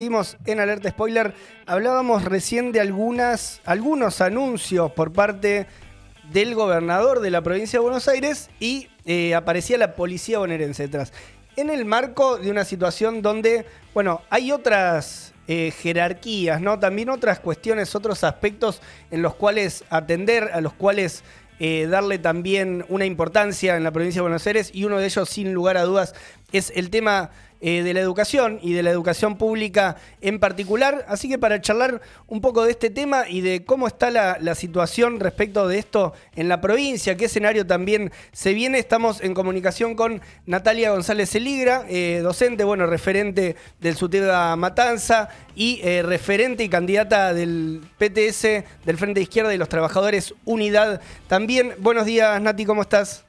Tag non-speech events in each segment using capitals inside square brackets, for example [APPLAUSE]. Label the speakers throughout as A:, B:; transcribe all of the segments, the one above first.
A: Seguimos en Alerta Spoiler. Hablábamos recién de algunas, algunos anuncios por parte del gobernador de la provincia de Buenos Aires y eh, aparecía la policía bonaerense detrás. En el marco de una situación donde, bueno, hay otras eh, jerarquías, ¿no? También otras cuestiones, otros aspectos en los cuales atender, a los cuales eh, darle también una importancia en la provincia de Buenos Aires y uno de ellos, sin lugar a dudas, es el tema eh, de la educación y de la educación pública en particular. Así que para charlar un poco de este tema y de cómo está la, situación respecto de esto en la provincia, qué escenario también se viene, estamos en comunicación con Natalia González Eligra, eh, docente, bueno, referente del SUTEDA Matanza y eh, referente y candidata del PTS del Frente Izquierda y los Trabajadores Unidad. También, buenos días, Nati, ¿cómo estás?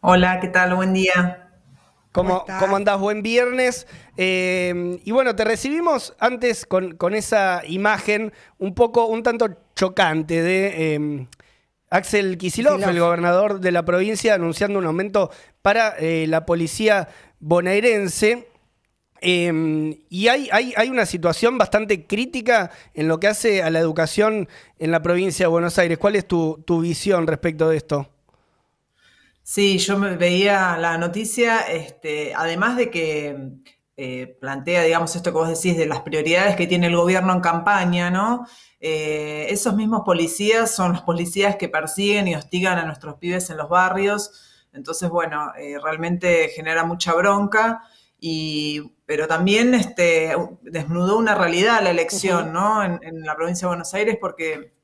B: Hola, ¿qué tal? Buen día.
A: ¿Cómo, ¿Cómo, andás? Buen viernes. Eh, y bueno, te recibimos antes con, esa imagen un poco, un tanto chocante de eh, Axel Kisilov, el gobernador de la provincia, anunciando un aumento para eh, la policía bonaerense. y hay, hay, hay, una situación bastante crítica en lo que hace a la educación en la provincia de Buenos Aires. ¿Cuál es tu, tu visión respecto de esto?
B: Sí, yo me veía la noticia, este, además de que eh, plantea, digamos, esto que vos decís de las prioridades que tiene el gobierno en campaña, ¿no? Eh, esos mismos policías son los policías que persiguen y hostigan a nuestros pibes en los barrios. Entonces, bueno, eh, realmente genera mucha bronca. Y, pero también este, desnudó una realidad la elección, ¿no? En, en la provincia de Buenos Aires, porque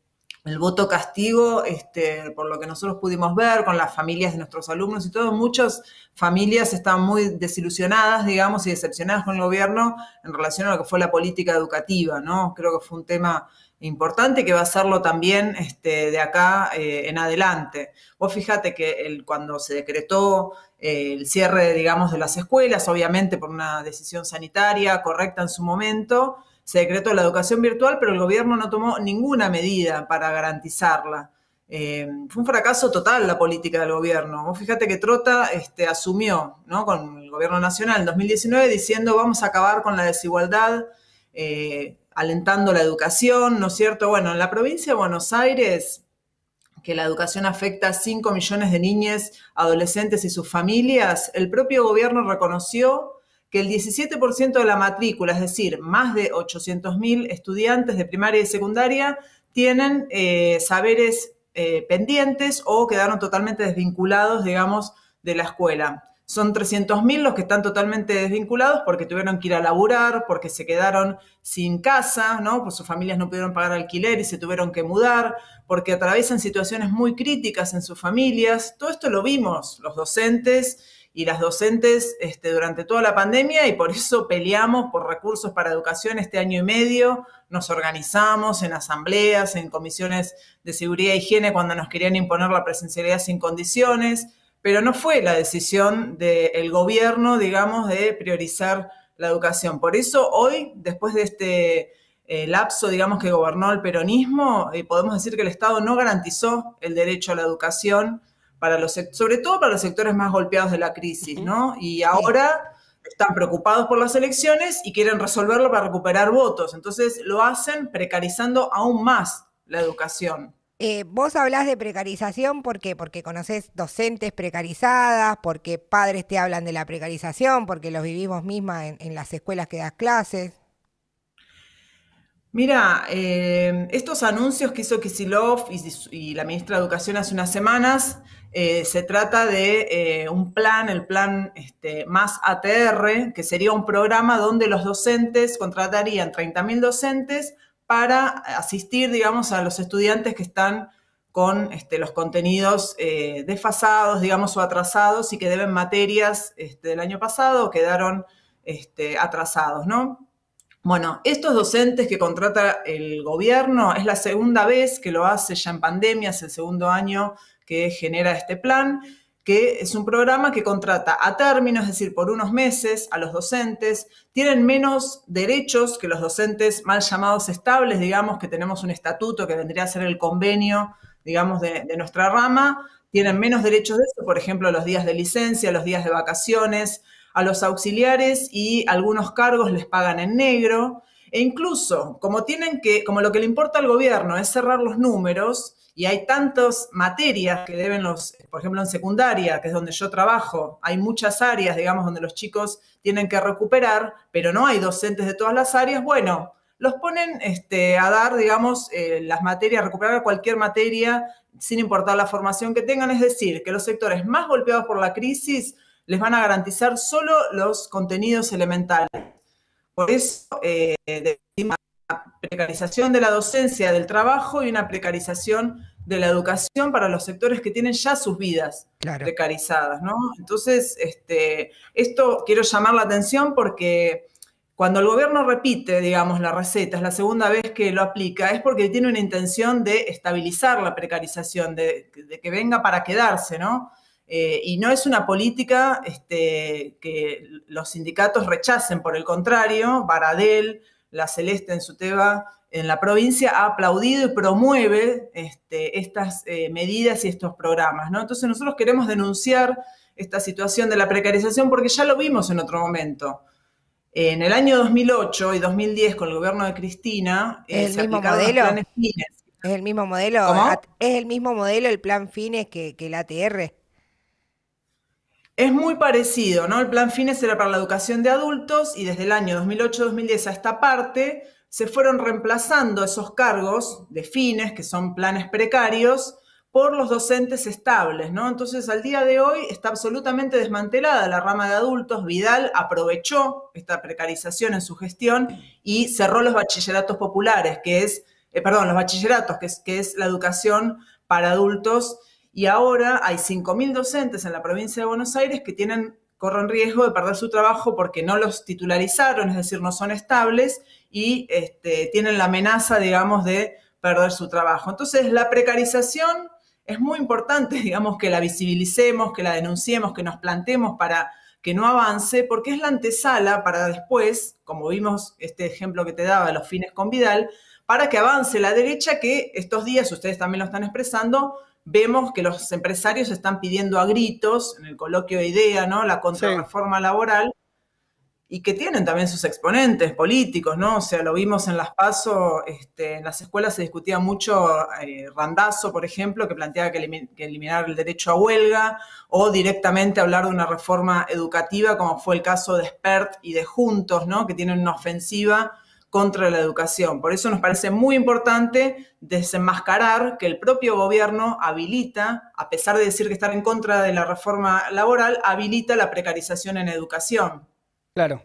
B: el voto castigo, este, por lo que nosotros pudimos ver con las familias de nuestros alumnos y todo, muchas familias estaban muy desilusionadas, digamos, y decepcionadas con el gobierno en relación a lo que fue la política educativa, ¿no? Creo que fue un tema importante que va a serlo también este, de acá eh, en adelante. Vos fíjate que el, cuando se decretó eh, el cierre, digamos, de las escuelas, obviamente por una decisión sanitaria correcta en su momento, se decretó la educación virtual, pero el gobierno no tomó ninguna medida para garantizarla. Eh, fue un fracaso total la política del gobierno. Vos fíjate que Trota este, asumió ¿no? con el gobierno nacional en 2019 diciendo vamos a acabar con la desigualdad, eh, alentando la educación, ¿no es cierto? Bueno, en la provincia de Buenos Aires, que la educación afecta a 5 millones de niñas, adolescentes y sus familias, el propio gobierno reconoció que el 17% de la matrícula, es decir, más de 800.000 estudiantes de primaria y secundaria, tienen eh, saberes eh, pendientes o quedaron totalmente desvinculados, digamos, de la escuela. Son 300.000 los que están totalmente desvinculados porque tuvieron que ir a laburar, porque se quedaron sin casa, ¿no? Pues sus familias no pudieron pagar alquiler y se tuvieron que mudar, porque atraviesan situaciones muy críticas en sus familias. Todo esto lo vimos los docentes y las docentes este, durante toda la pandemia y por eso peleamos por recursos para educación este año y medio. Nos organizamos en asambleas, en comisiones de seguridad e higiene cuando nos querían imponer la presencialidad sin condiciones, pero no fue la decisión del gobierno, digamos, de priorizar la educación. Por eso hoy, después de este eh, lapso, digamos, que gobernó el peronismo, eh, podemos decir que el Estado no garantizó el derecho a la educación para los, sobre todo para los sectores más golpeados de la crisis, ¿no? Y ahora están preocupados por las elecciones y quieren resolverlo para recuperar votos. Entonces lo hacen precarizando aún más la educación.
C: Eh, vos hablás de precarización, ¿por qué? Porque conoces docentes precarizadas, porque padres te hablan de la precarización, porque los vivimos misma en, las escuelas que das clases.
B: Mira, eh, estos anuncios que hizo Kisilov y, la ministra de Educación hace unas semanas eh, se trata de eh, un plan, el plan este, más ATR, que sería un programa donde los docentes contratarían 30.000 docentes para asistir, digamos, a los estudiantes que están con este, los contenidos eh, desfasados, digamos, o atrasados y que deben materias este, del año pasado o quedaron este, atrasados, ¿no? Bueno, estos docentes que contrata el gobierno es la segunda vez que lo hace ya en pandemia, es el segundo año que genera este plan, que es un programa que contrata a término, es decir, por unos meses a los docentes, tienen menos derechos que los docentes mal llamados estables, digamos que tenemos un estatuto que vendría a ser el convenio, digamos, de, nuestra rama, tienen menos derechos de eso, por ejemplo, los días de licencia, los días de vacaciones, a los auxiliares y algunos cargos les pagan en negro. E incluso, como tienen que, como lo que le importa al gobierno es cerrar los números, y hay tantas materias que deben los, por ejemplo, en secundaria, que es donde yo trabajo, hay muchas áreas, digamos, donde los chicos tienen que recuperar, pero no hay docentes de todas las áreas, bueno, los ponen este, a dar, digamos, eh, las materias, recuperar cualquier materia sin importar la formación que tengan, es decir, que los sectores más golpeados por la crisis les van a garantizar solo los contenidos elementales. Por eso, eh, precarización de la docencia, del trabajo y una precarización de la educación para los sectores que tienen ya sus vidas precarizadas, ¿no? Entonces, este, esto quiero llamar la atención porque cuando el gobierno repite, digamos, la receta, es la segunda vez que lo aplica, es porque tiene una intención de estabilizar la precarización, de, que venga para quedarse, ¿no? Eh, y no es una política este, que los sindicatos rechacen, por el contrario, Baradel, La Celeste en su tema en la provincia ha aplaudido y promueve este, estas eh, medidas y estos programas, ¿no? Entonces nosotros queremos denunciar esta situación de la precarización porque ya lo vimos en otro momento. En el año 2008 y 2010, con el gobierno de Cristina,
C: eh, ¿Es el mismo modelo? ¿Es el mismo modelo? ¿Es el mismo modelo el plan Fines que, que el ATR?
B: Es muy parecido, ¿no? El plan Fines era para la educación de adultos y desde el año 2008-2010 a esta parte se fueron reemplazando esos cargos de Fines, que son planes precarios, por los docentes estables, ¿no? Entonces, al día de hoy está absolutamente desmantelada la rama de adultos. Vidal aprovechó esta precarización en su gestión y cerró los bachilleratos populares, que es, eh, perdón, los bachilleratos, que es, que es la educación para adultos. Y ahora hay 5.000 docentes en la provincia de Buenos Aires que tienen, corren riesgo de perder su trabajo porque no los titularizaron, es decir, no son estables y este, tienen la amenaza, digamos, de perder su trabajo. Entonces, la precarización es muy importante, [LAUGHS] digamos, que la visibilicemos, que la denunciemos, que nos plantemos para que no avance, porque es la antesala para después, como vimos este ejemplo que te daba los fines con Vidal, para que avance la derecha, que estos días, ustedes también lo están expresando, vemos que los empresarios están pidiendo a gritos, en el coloquio de idea, ¿no? La contrarreforma laboral, y que tienen también sus exponentes políticos, ¿no? O sea, lo vimos en las PASO, este, en las escuelas se discutía mucho eh, Randazo, por ejemplo, que planteaba que, eliminar el derecho a huelga, o directamente hablar de una reforma educativa, como fue el caso de SPERT y de Juntos, ¿no? Que tienen una ofensiva contra la educación. Por eso nos parece muy importante desenmascarar que el propio gobierno habilita, a pesar de decir que estar en contra de la reforma laboral, habilita la precarización en educación.
A: Claro.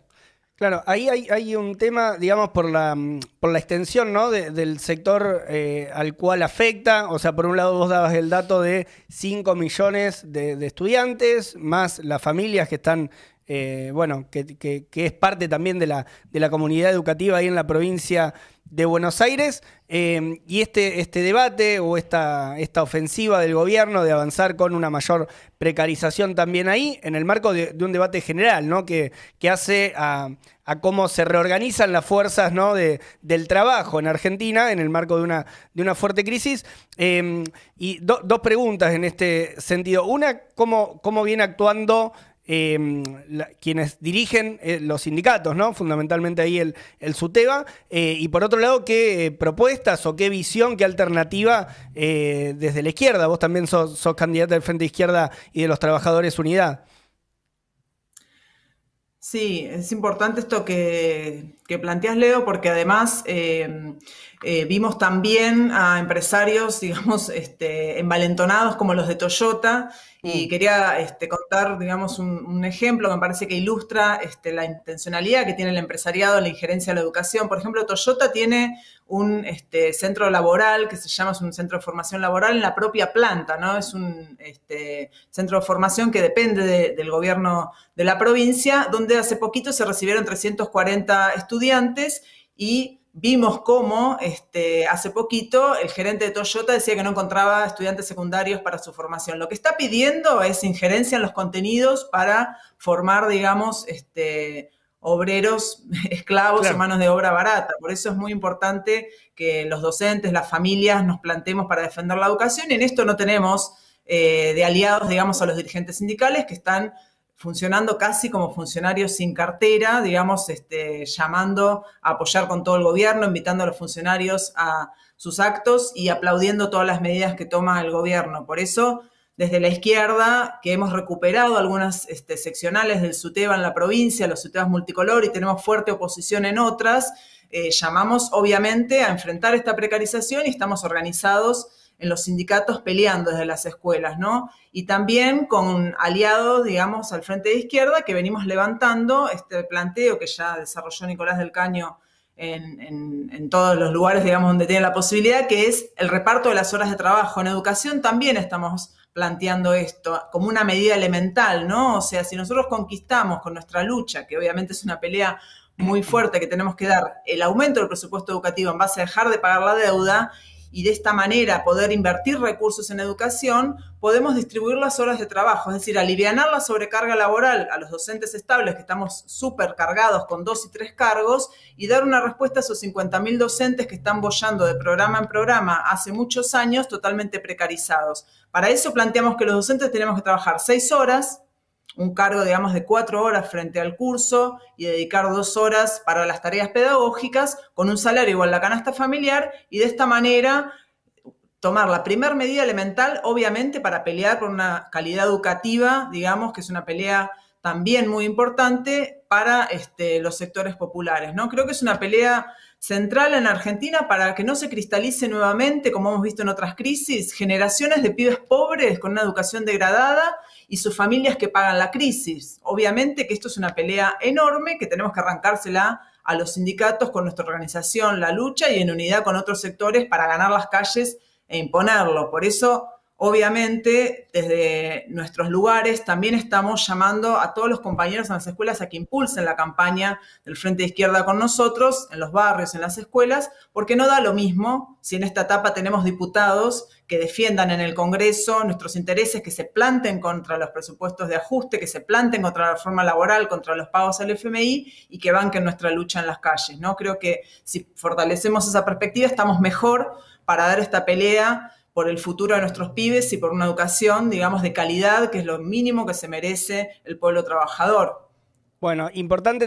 A: Claro, ahí hay, un tema, digamos, por la, mm, por la extensión ¿no? del sector eh, al cual afecta. O sea, por un lado vos dabas el dato de 5 millones de, estudiantes, más las familias que están, eh, bueno, que, es parte también de la, de la comunidad educativa ahí en la provincia de Buenos Aires. Eh, y este, este debate o esta, esta ofensiva del gobierno de avanzar con una mayor precarización también ahí, en el marco de, un debate general, ¿no? Que, que hace a, cómo se reorganizan las fuerzas ¿no? de, del trabajo en Argentina en el marco de una, de una fuerte crisis. Eh, y dos preguntas en este sentido. Una, ¿cómo, cómo viene actuando Em, quienes dirigen eh, los sindicatos, ¿no? Fundamentalmente ahí el, el SUTEBA. Eh, y por otro lado, ¿qué eh, propuestas o qué visión, qué alternativa desde la izquierda? Vos también sos, sos candidata del Frente Izquierda y de los Trabajadores Unidad.
B: Sí, es importante esto que, que planteas, Leo, porque además em, vimos también a empresarios, [LAUGHS] digamos, este, envalentonados como los de Toyota, y mm. quería este, contar, digamos, un, ejemplo que me parece que ilustra este, la intencionalidad que tiene el empresariado en la injerencia de la educación. Por ejemplo, Toyota tiene un este, centro laboral que se llama, es un centro de formación laboral en la propia planta, ¿no? Es un este, centro de formación que depende del gobierno de la provincia, donde hace poquito se recibieron 340 estudiantes y vimos cómo este, hace poquito el gerente de Toyota decía que no encontraba estudiantes secundarios para su formación. Lo que está pidiendo es injerencia en los contenidos para formar, digamos, este, obreros, [LAUGHS] esclavos en manos de obra barata. Por eso es muy importante que los docentes, las familias nos plantemos para defender la educación. Y en esto no tenemos eh, de aliados, digamos, a los dirigentes sindicales que están funcionando casi como funcionarios sin cartera, digamos, este, llamando a apoyar con todo el gobierno, invitando a los funcionarios a sus actos y aplaudiendo todas las medidas que toma el gobierno. Por eso, desde la izquierda, que hemos recuperado algunas este, seccionales del SUTEBA en la provincia, los SUTEBAs multicolor, y tenemos fuerte oposición en otras, eh, llamamos obviamente a enfrentar esta precarización y estamos organizados en los sindicatos peleando desde las escuelas, ¿no? Y también con aliados, digamos, al frente de izquierda que venimos levantando este planteo que ya desarrolló Nicolás del Caño en, todos los lugares, digamos, donde tiene la posibilidad, que es el reparto de las horas de trabajo. En educación también estamos planteando esto como una medida elemental, ¿no? O sea, si nosotros conquistamos con nuestra lucha, que obviamente es una pelea muy fuerte que tenemos que dar, el aumento del presupuesto educativo en base a dejar de pagar la deuda y de esta manera poder invertir recursos en educación, podemos distribuir las horas de trabajo, es decir, aliviar la sobrecarga laboral a los docentes estables que estamos súper cargados con dos y tres cargos y dar una respuesta a esos 50.000 docentes que están bollando de programa en programa hace muchos años totalmente precarizados. Para eso planteamos que los docentes tenemos que trabajar seis horas, un cargo, digamos, de cuatro horas frente al curso y dedicar dos horas para las tareas pedagógicas con un salario igual a la canasta familiar y de esta manera tomar la primera medida elemental, obviamente, para pelear por una calidad educativa, digamos, que es una pelea también muy importante para este, los sectores populares, ¿no? Creo que es una pelea central en Argentina para que no se cristalice nuevamente, como hemos visto en otras crisis, generaciones de pibes pobres con una educación degradada y sus familias que pagan la crisis. Obviamente que esto es una pelea enorme que tenemos que arrancársela a los sindicatos con nuestra organización, la lucha y en unidad con otros sectores para ganar las calles e imponerlo. Por eso Obviamente, desde nuestros lugares también estamos llamando a todos los compañeros en las escuelas a que impulsen la campaña del Frente de Izquierda con nosotros, en los barrios, en las escuelas, porque no da lo mismo si en esta etapa tenemos diputados que defiendan en el Congreso nuestros intereses, que se planten contra los presupuestos de ajuste, que se planten contra la reforma laboral, contra los pagos al FMI y que banquen nuestra lucha en las calles. ¿no? Creo que si fortalecemos esa perspectiva estamos mejor para dar esta pelea por el futuro de nuestros pibes y por una educación, digamos, de calidad, que es lo mínimo que se merece el pueblo trabajador.
A: Bueno, importante